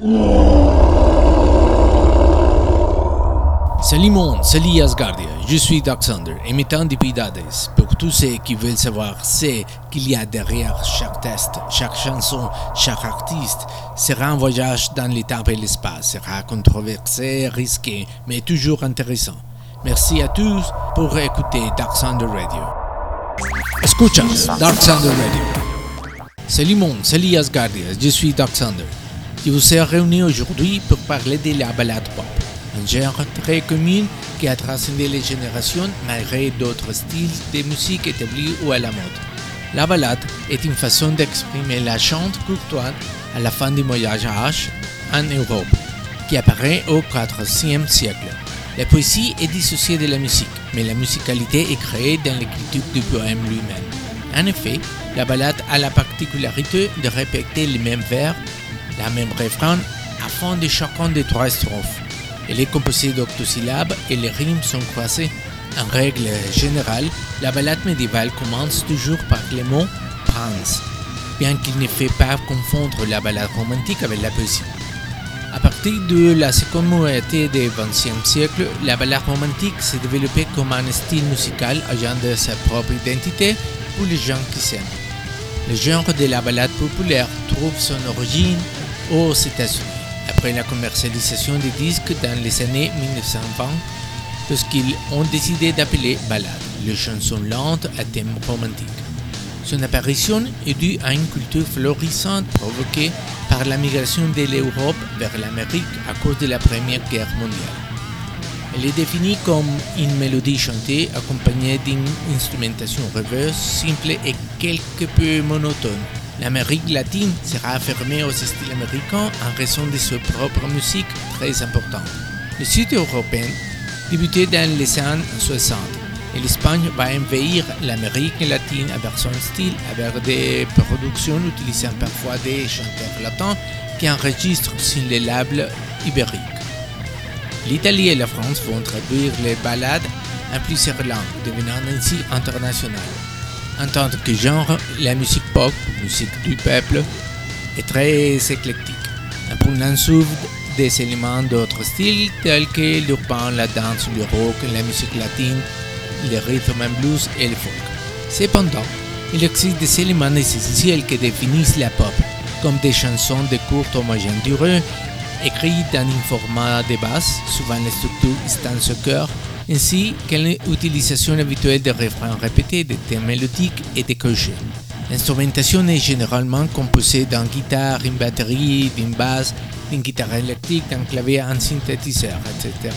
Salut monde, salut Asgardia, je suis Doxander, imitant d'Epidades. Pour tous ceux qui veulent savoir ce qu'il y a derrière chaque test, chaque chanson, chaque artiste, sera un voyage dans les temps et l'espace, sera controversé, risqué, mais toujours intéressant. Merci à tous pour écouter Dark Thunder Radio. Escuchas Dark Thunder Radio. Salut monde, salut Asgardia, je suis Dark Je vous ai réunis aujourd'hui pour parler de la balade pop un genre très commun qui a transcendé les générations malgré d'autres styles de musique établis ou à la mode. La ballade est une façon d'exprimer la chante courtoise à la fin du Moyen Âge en Europe, qui apparaît au IVe siècle. La poésie est dissociée de la musique, mais la musicalité est créée dans l'écriture du poème lui-même. En effet, la ballade a la particularité de répéter les mêmes vers, la même refrain, afin de chacun des trois strophes. Elle est composée d'octosyllabes et les rimes sont croisées. En règle générale, la ballade médiévale commence toujours par le mot prince, bien qu'il ne fait pas confondre la ballade romantique avec la poésie. À partir de la seconde moitié du XXe siècle, la ballade romantique s'est développée comme un style musical ayant de sa propre identité pour les gens qui s'aiment. Le genre de la ballade populaire trouve son origine aux États-Unis après la commercialisation des disques dans les années 1920, lorsqu'ils ont décidé d'appeler ballade les chansons lentes à thème romantique. Son apparition est due à une culture florissante provoquée par la migration de l'Europe vers l'Amérique à cause de la Première Guerre mondiale. Elle est définie comme une mélodie chantée accompagnée d'une instrumentation reverse simple et quelque peu monotone, L'Amérique latine sera affirmée aux styles américains en raison de sa propre musique très importante. Le sud européen débutait dans les années 60 et l'Espagne va envahir l'Amérique latine avec son style, avec des productions utilisant parfois des chanteurs latins qui enregistrent sur les labels ibériques. L'Italie et la France vont traduire les ballades en plusieurs langues, devenant ainsi internationales. En tant que genre, la musique pop, musique du peuple, est très éclectique, en souvent des éléments d'autres styles tels que l'urbain, la danse, le rock, la musique latine, le rhythm and blues et le folk. Cependant, il existe des éléments essentiels qui définissent la pop, comme des chansons de courte ou moyenne durée, écrites dans un format de basse, souvent la structure stance-cœur, ainsi que l'utilisation habituelle de refrains répétés, de thèmes mélodiques et de crochets. L'instrumentation est généralement composée d'une guitare, d'une batterie, d'une basse, d'une guitare électrique, d'un clavier, un synthétiseur, etc.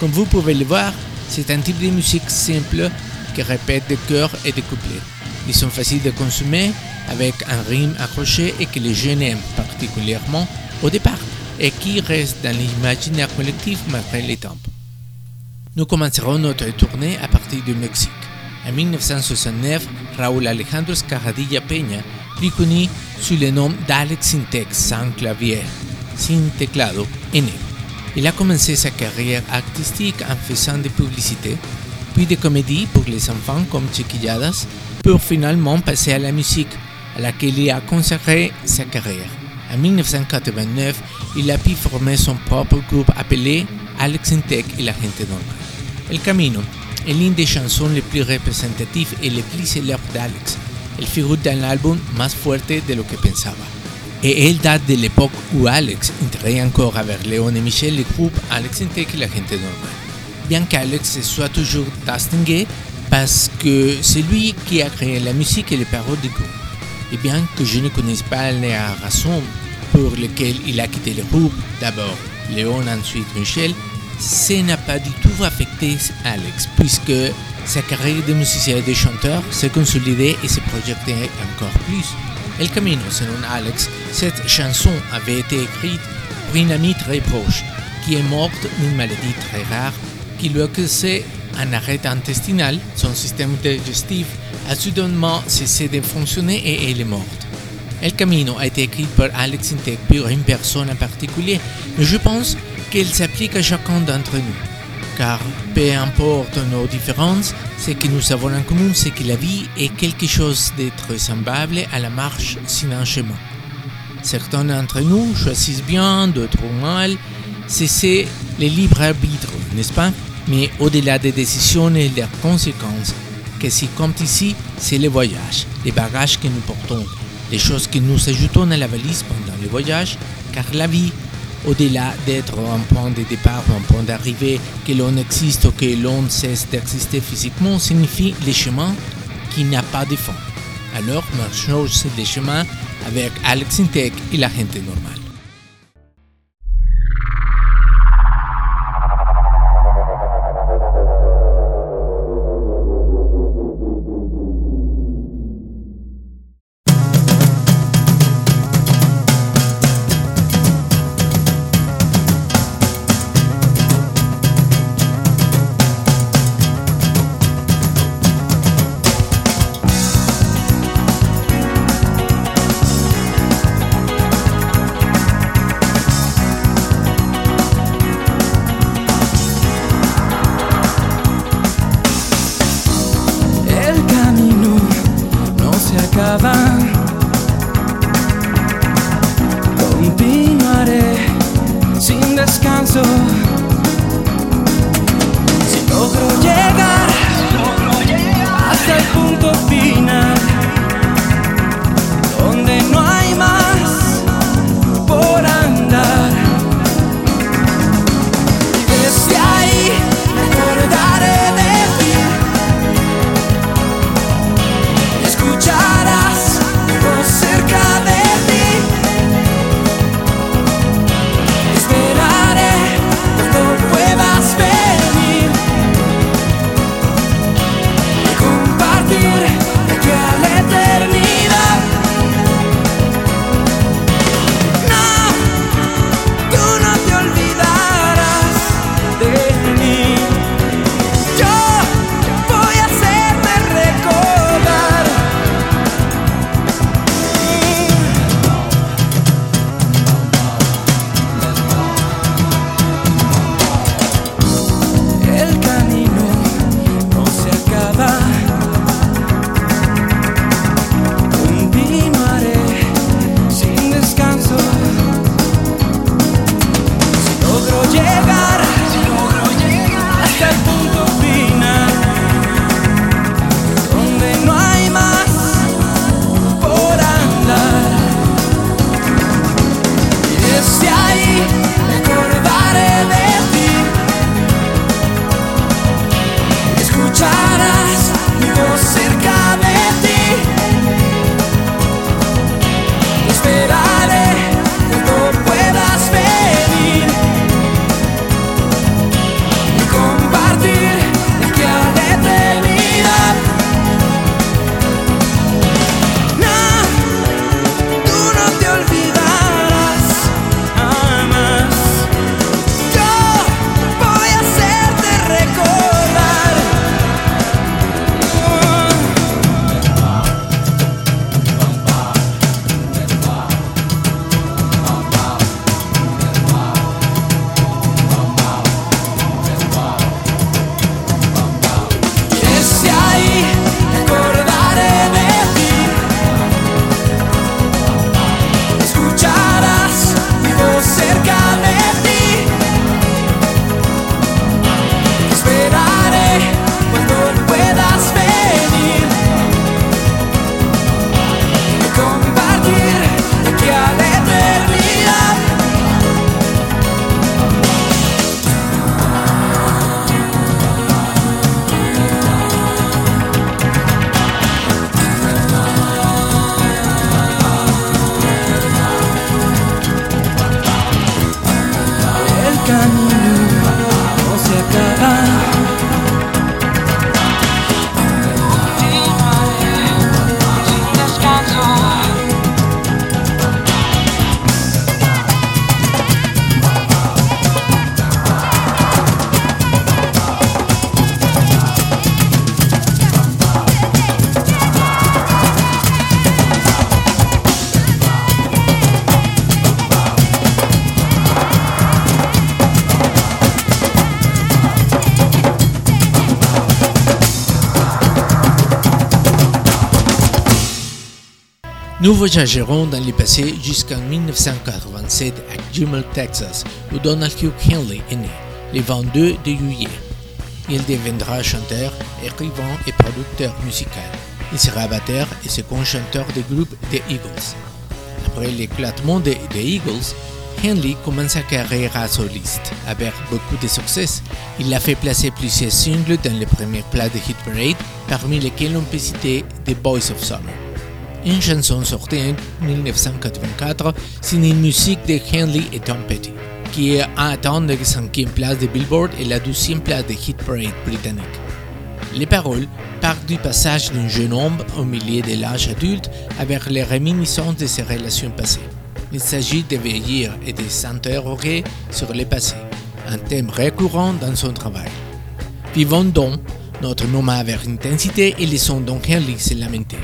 Comme vous pouvez le voir, c'est un type de musique simple qui répète des chœurs et des couplets. Ils sont faciles de consommer avec un rythme accroché et que les jeunes aiment particulièrement au départ et qui reste dans l'imaginaire collectif malgré les temps. Nous commencerons notre tournée à partir du Mexique. En 1969, Raúl Alejandro Escarradilla Peña, plus connu sous le nom d'Alex Sintex sans clavier, sin teclado, est né. Il a commencé sa carrière artistique en faisant des publicités, puis des comédies pour les enfants comme Chiquilladas, pour finalement passer à la musique, à laquelle il a consacré sa carrière. En 1989, il a pu former son propre groupe appelé Alex Intec et la gente normal. El Camino est l'une des chansons les plus représentatives et les plus célèbres d'Alex. Elle figure dans l'album Más fuerte de lo que pensaba. Et elle date de l'époque où Alex intégrait encore avec Léon et Michel le groupe Alex Intec et la gente normal. Bien qu'Alex soit toujours distingué parce que c'est lui qui a créé la musique et les paroles du groupe. Et bien que je ne connaisse pas les raisons pour lesquelles il a quitté le groupe, d'abord Léon, ensuite Michel, ça n'a pas du tout affecté Alex, puisque sa carrière de musicien et de chanteur s'est consolidée et s'est projetée encore plus. El Camino, selon Alex, cette chanson avait été écrite pour une amie très proche, qui est morte d'une maladie très rare, qui lui a causé un arrêt intestinal, son système digestif a soudainement cessé de fonctionner et elle est morte. El Camino a été écrit par Alex Intec pour une personne en particulier, mais je pense qu'elle s'applique à chacun d'entre nous. Car peu importe nos différences, ce que nous avons en commun, c'est que la vie est quelque chose d'être semblable à la marche sin un chemin. Certains d'entre nous choisissent bien, d'autres mal. C'est le libre arbitre, n'est-ce pas? Mais au-delà des décisions et leurs conséquences, ce qui compte ici, c'est le voyage, les bagages que nous portons, les choses que nous ajoutons à la valise pendant le voyage, car la vie, au-delà d'être un point de départ ou un point d'arrivée, que l'on existe ou que l'on cesse d'exister physiquement, signifie le chemin qui n'a pas de fond. Alors marchons sur le chemin avec Alex Intec et la gente normale. Voyagerons dans le passé jusqu'en 1987 à Jumel, Texas, où Donald Hugh Henley est né, le 22 de juillet. Il deviendra chanteur, écrivain et producteur musical. Il sera batteur et second chanteur du groupe The Eagles. Après l'éclatement des The Eagles, Henley commence sa carrière à soliste. Avec beaucoup de succès, il a fait placer plusieurs singles dans les premières places de Hit Parade, parmi lesquels on peut citer The Boys of Summer une chanson sortie en 1984 signée une musique de Henley et Tom Petty, qui a atteint la cinquième place de Billboard et la douzième place de Hit Parade britannique. Les paroles partent du passage d'un jeune homme au milieu de l'âge adulte avec les réminiscences de ses relations passées. Il s'agit de veiller et de s'interroger sur le passé, un thème récurrent dans son travail. Vivons donc notre nom avec intensité et laissons donc Henley se lamenter.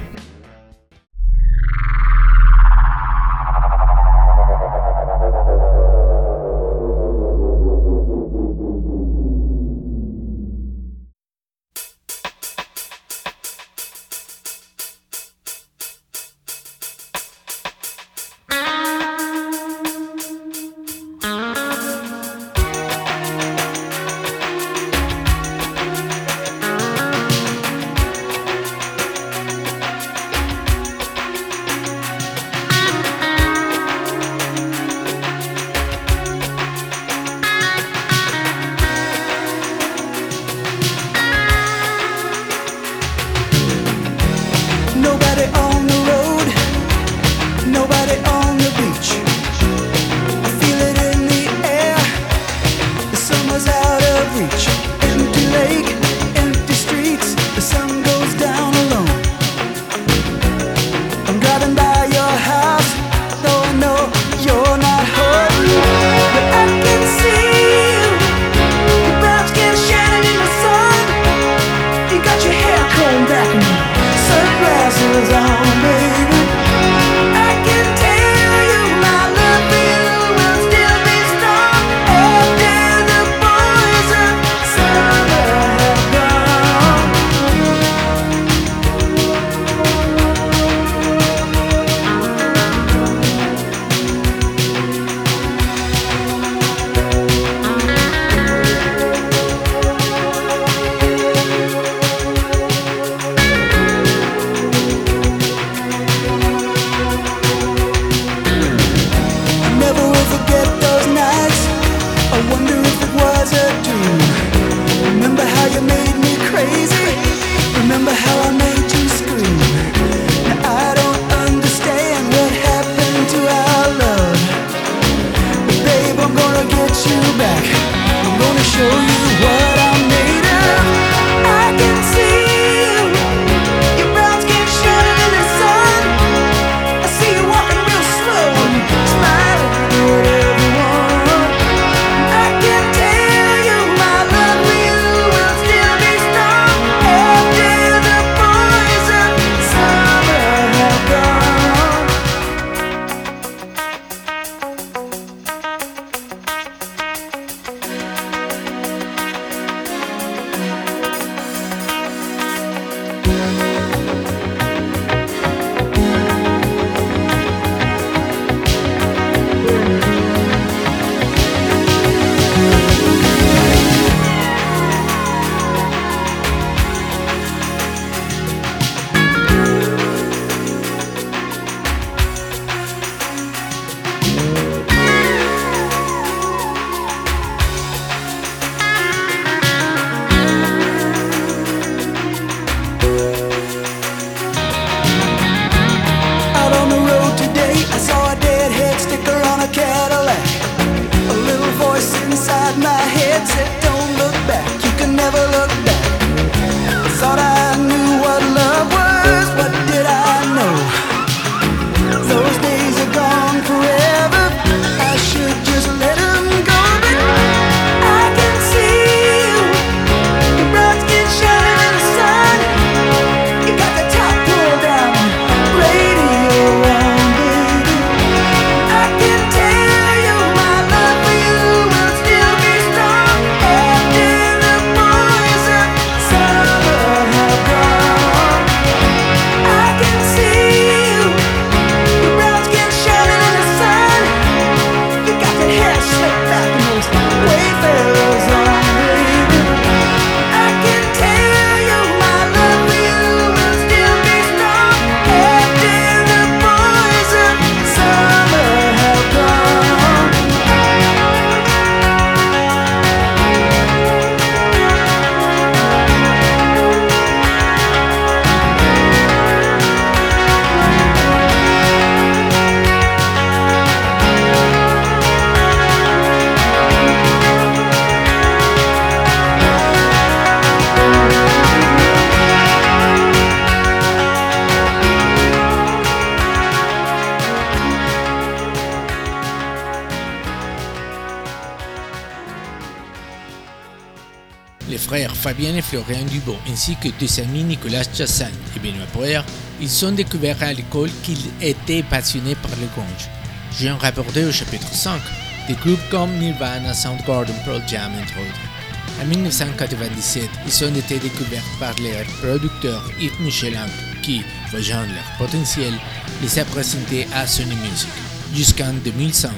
Fabien et Florian Dubon, ainsi que deux amis Nicolas Chassagne et Benoît Poer, ils ont découvert à l'école qu'ils étaient passionnés par le grunge. J'ai rapporté au chapitre 5 des groupes comme Nirvana, Soundgarden, Pearl Jam, entre autres. En 1997, ils ont été découverts par leur producteur Yves Michelin, qui, voyant leur potentiel, les a présentés à Sony Music. Jusqu'en 2005,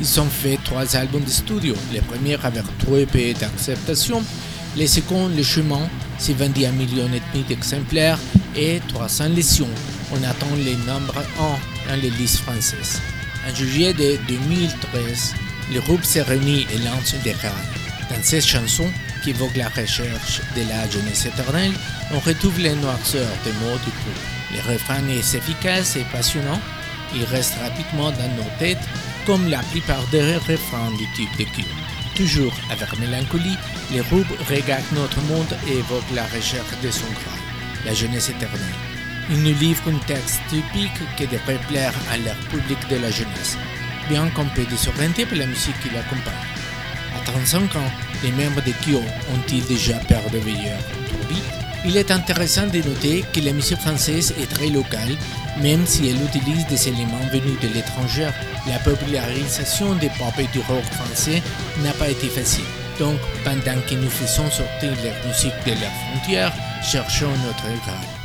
ils ont fait trois albums de studio, le premier avec trois EP d'acceptation, le second, Le Chemin, s'est vendu un million et demi d'exemplaires et 300 lésions. On attend les nombres 1 dans les listes françaises. En juillet de 2013, le groupe s'est réuni et lance des rats. Dans cette chanson, qui évoque la recherche de la jeunesse éternelle, on retrouve les noirceurs des mots du groupe. Le refrain est efficace et passionnant. Il reste rapidement dans nos têtes comme la plupart des refrains du type de Q. Toujours avec mélancolie, les groupes regardent notre monde et évoquent la recherche de son graal, la jeunesse éternelle. Ils nous livrent un texte typique qui devrait plaire à leur public de la jeunesse, bien qu'on peut désorienter par la musique qui l'accompagne. À 35 ans, les membres de Kyo ont-ils déjà peur de veilleur trop vite Il est intéressant de noter que la musique française est très locale même si elle utilise des éléments venus de l'étranger, la popularisation des pop et du rock français n'a pas été facile. Donc, pendant que nous faisons sortir la musique de leurs frontières, cherchons notre grade.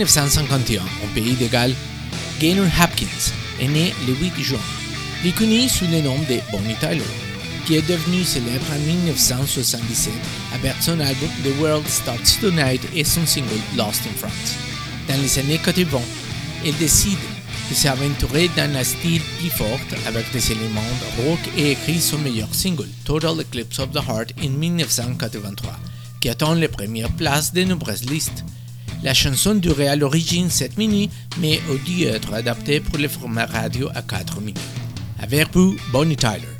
1951, au pays de Galles, Gaynor Hopkins est né le 8 juin plus connu sous le nom de Bonnie Tyler, qui est devenu célèbre en 1977 avec son album The World Starts Tonight et son single Lost in France. Dans les années 80, elle décide de s'aventurer dans un style plus fort avec des éléments rock et écrit son meilleur single, Total Eclipse of the Heart, en 1983, qui atteint les premières places de nombreuses listes. La chanson durait à l'origine 7 minutes, mais a dû être adaptée pour le format radio à 4 minutes. Avec vous, Bonnie Tyler.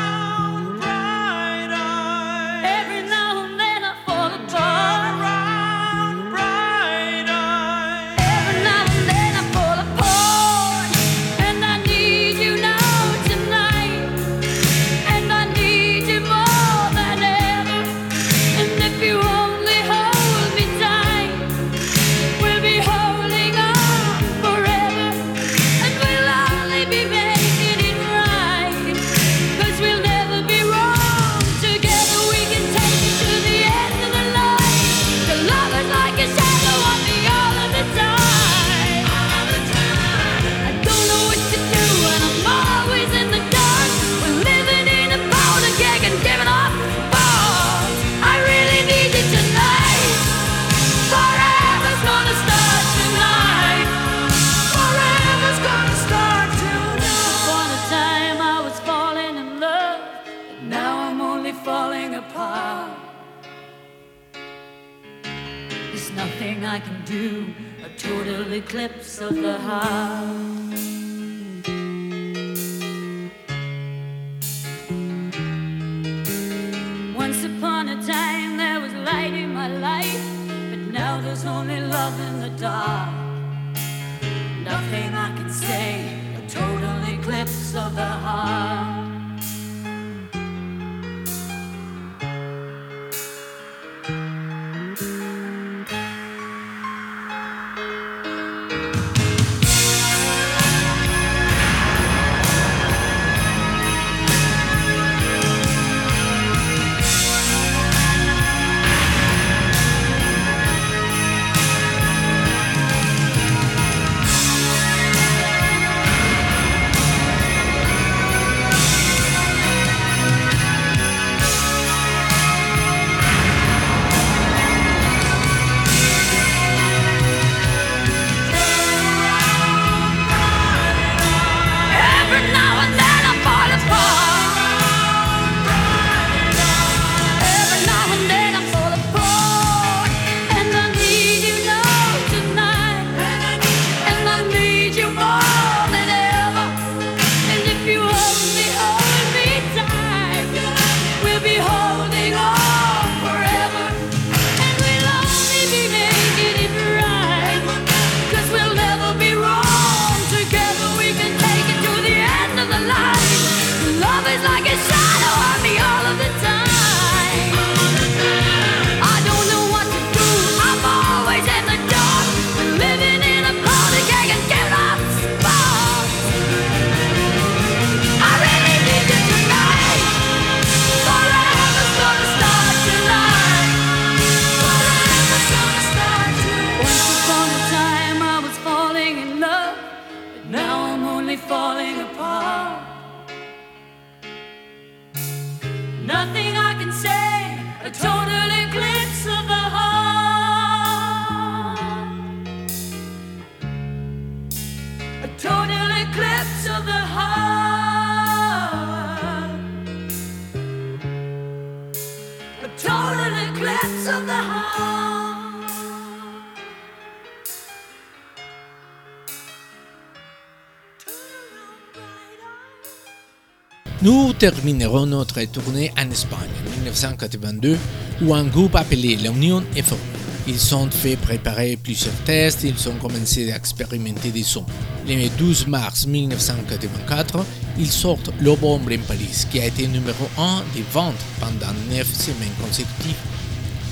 Nous terminerons notre tournée en Espagne en 1982 où un groupe appelé La Union est formé. Ils ont fait préparer plusieurs tests, ils ont commencé à expérimenter des sons. Le 12 mars 1984, ils sortent L'Obombre en Paris, qui a été numéro 1 des ventes pendant 9 semaines consécutives.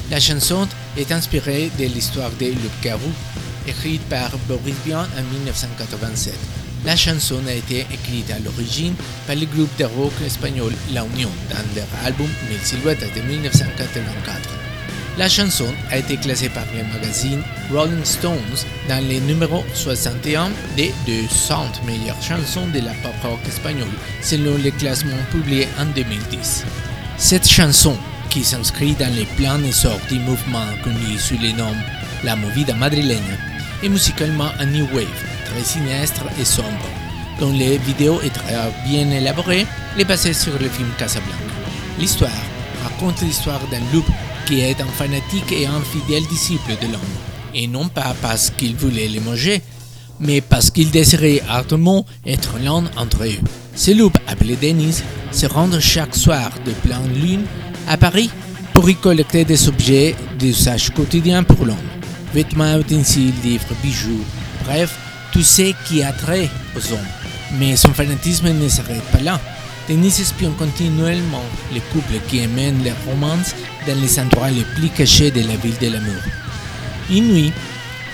La chanson est inspirée de l'histoire de Le Carou, écrite par Boris Vian en 1987. La chanson a été écrite à l'origine par le groupe de rock espagnol La Union dans leur album Mille Silhouettes de 1984. La chanson a été classée par le magazine Rolling Stones dans le numéro 61 des 200 meilleures chansons de la pop rock espagnole selon le classement publié en 2010. Cette chanson, qui s'inscrit dans les plans essor du mouvement connu sous le nom La Movida Madrileña, est musicalement un new wave, sinistre et sombre, dont les vidéos très bien élaborée et basée sur le film Casablanca. L'histoire raconte l'histoire d'un loup qui est un fanatique et un fidèle disciple de l'homme, et non pas parce qu'il voulait les manger, mais parce qu'il désirait ardemment être l'un entre eux. Ce loup, appelé Denis, se rend chaque soir de pleine lune à Paris pour y collecter des objets d'usage quotidien pour l'homme. Vêtements, ustensiles, livres, bijoux, bref, tout ce qui a trait aux hommes. Mais son fanatisme ne s'arrête pas là. Denis espionne continuellement les couples qui emmènent les romances dans les endroits les plus cachés de la ville de l'amour. Une nuit,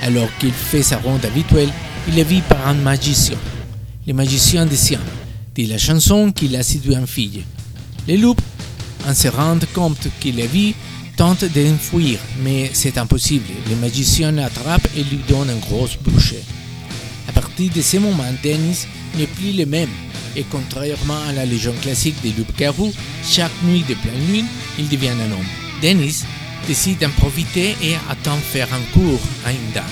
alors qu'il fait sa ronde habituelle, il est vu par un magicien, le magicien de Siam, de la chanson qu'il a séduit en fille. Le loup, en se rendant compte qu'il est vu, tente d'enfuir, mais c'est impossible. Le magicien l'attrape et lui donne un gros boucher. De ce moment, Dennis n'est plus le même. Et contrairement à la légende classique des loups-garous, chaque nuit de pleine lune, il devient un homme. Dennis décide d'en profiter et attend faire un cours à une dame.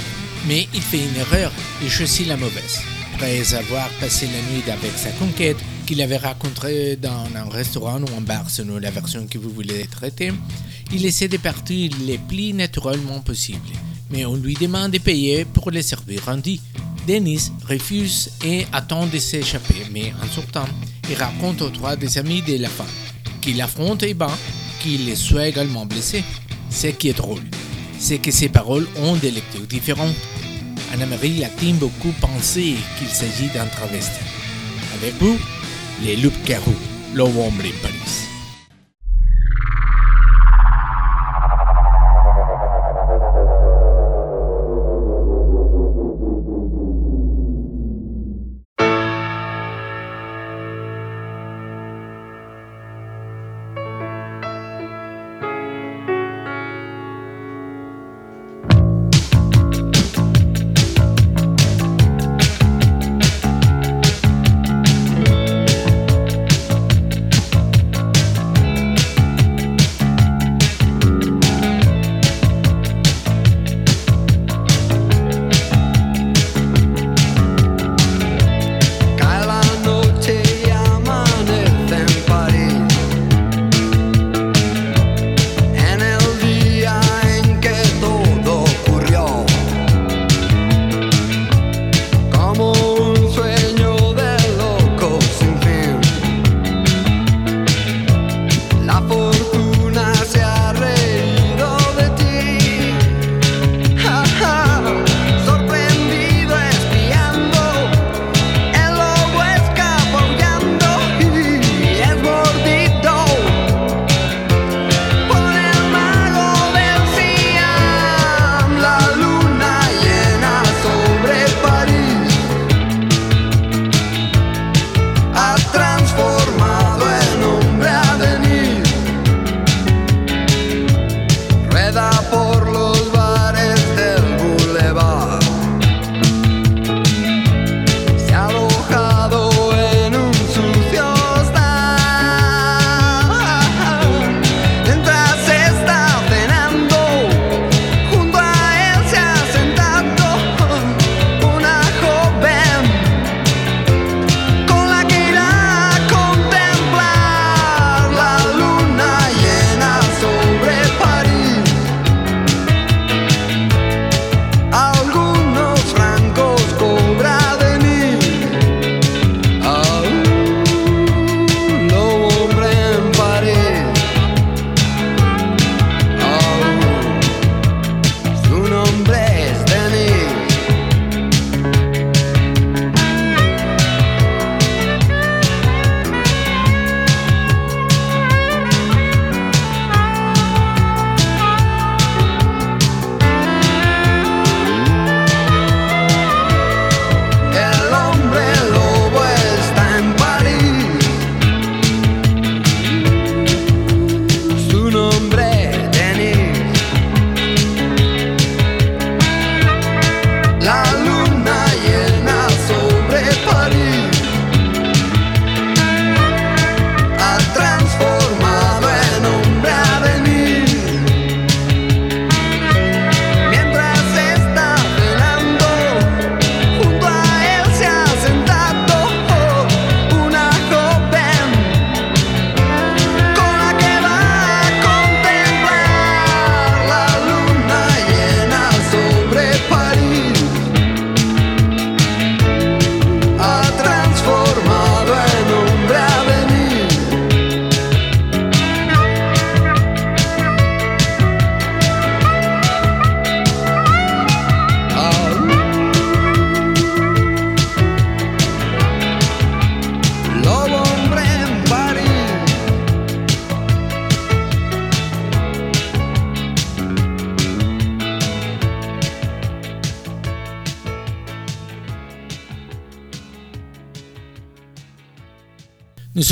Mais il fait une erreur et choisit la mauvaise. Après avoir passé la nuit avec sa conquête, qu'il avait rencontrée dans un restaurant ou un bar selon la version que vous voulez traiter, il essaie de partir le plus naturellement possible. Mais on lui demande de payer pour les servir rendu. Dennis refuse et attend de s'échapper, mais en sortant, il raconte aux trois des amis de la femme qu'il affronte et bat, qu'il soit également blessé. Ce qui est drôle, c'est que ces paroles ont des lectures différentes. En Amérique latine, beaucoup pensaient qu'il s'agit d'un travesti. Avec vous, les loups carreaux, l'homme en Paris.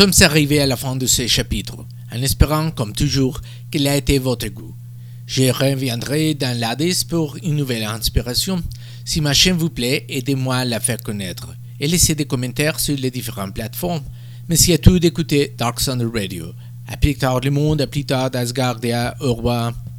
Sommes arrivés à la fin de ce chapitre, en espérant, comme toujours, qu'il a été votre goût. Je reviendrai dans l'Hades pour une nouvelle inspiration. Si ma chaîne vous plaît, aidez-moi à la faire connaître et laissez des commentaires sur les différentes plateformes. Merci à tous d'écouter Dark Thunder Radio. À plus tard le monde, à plus tard d'Asgardia, au revoir.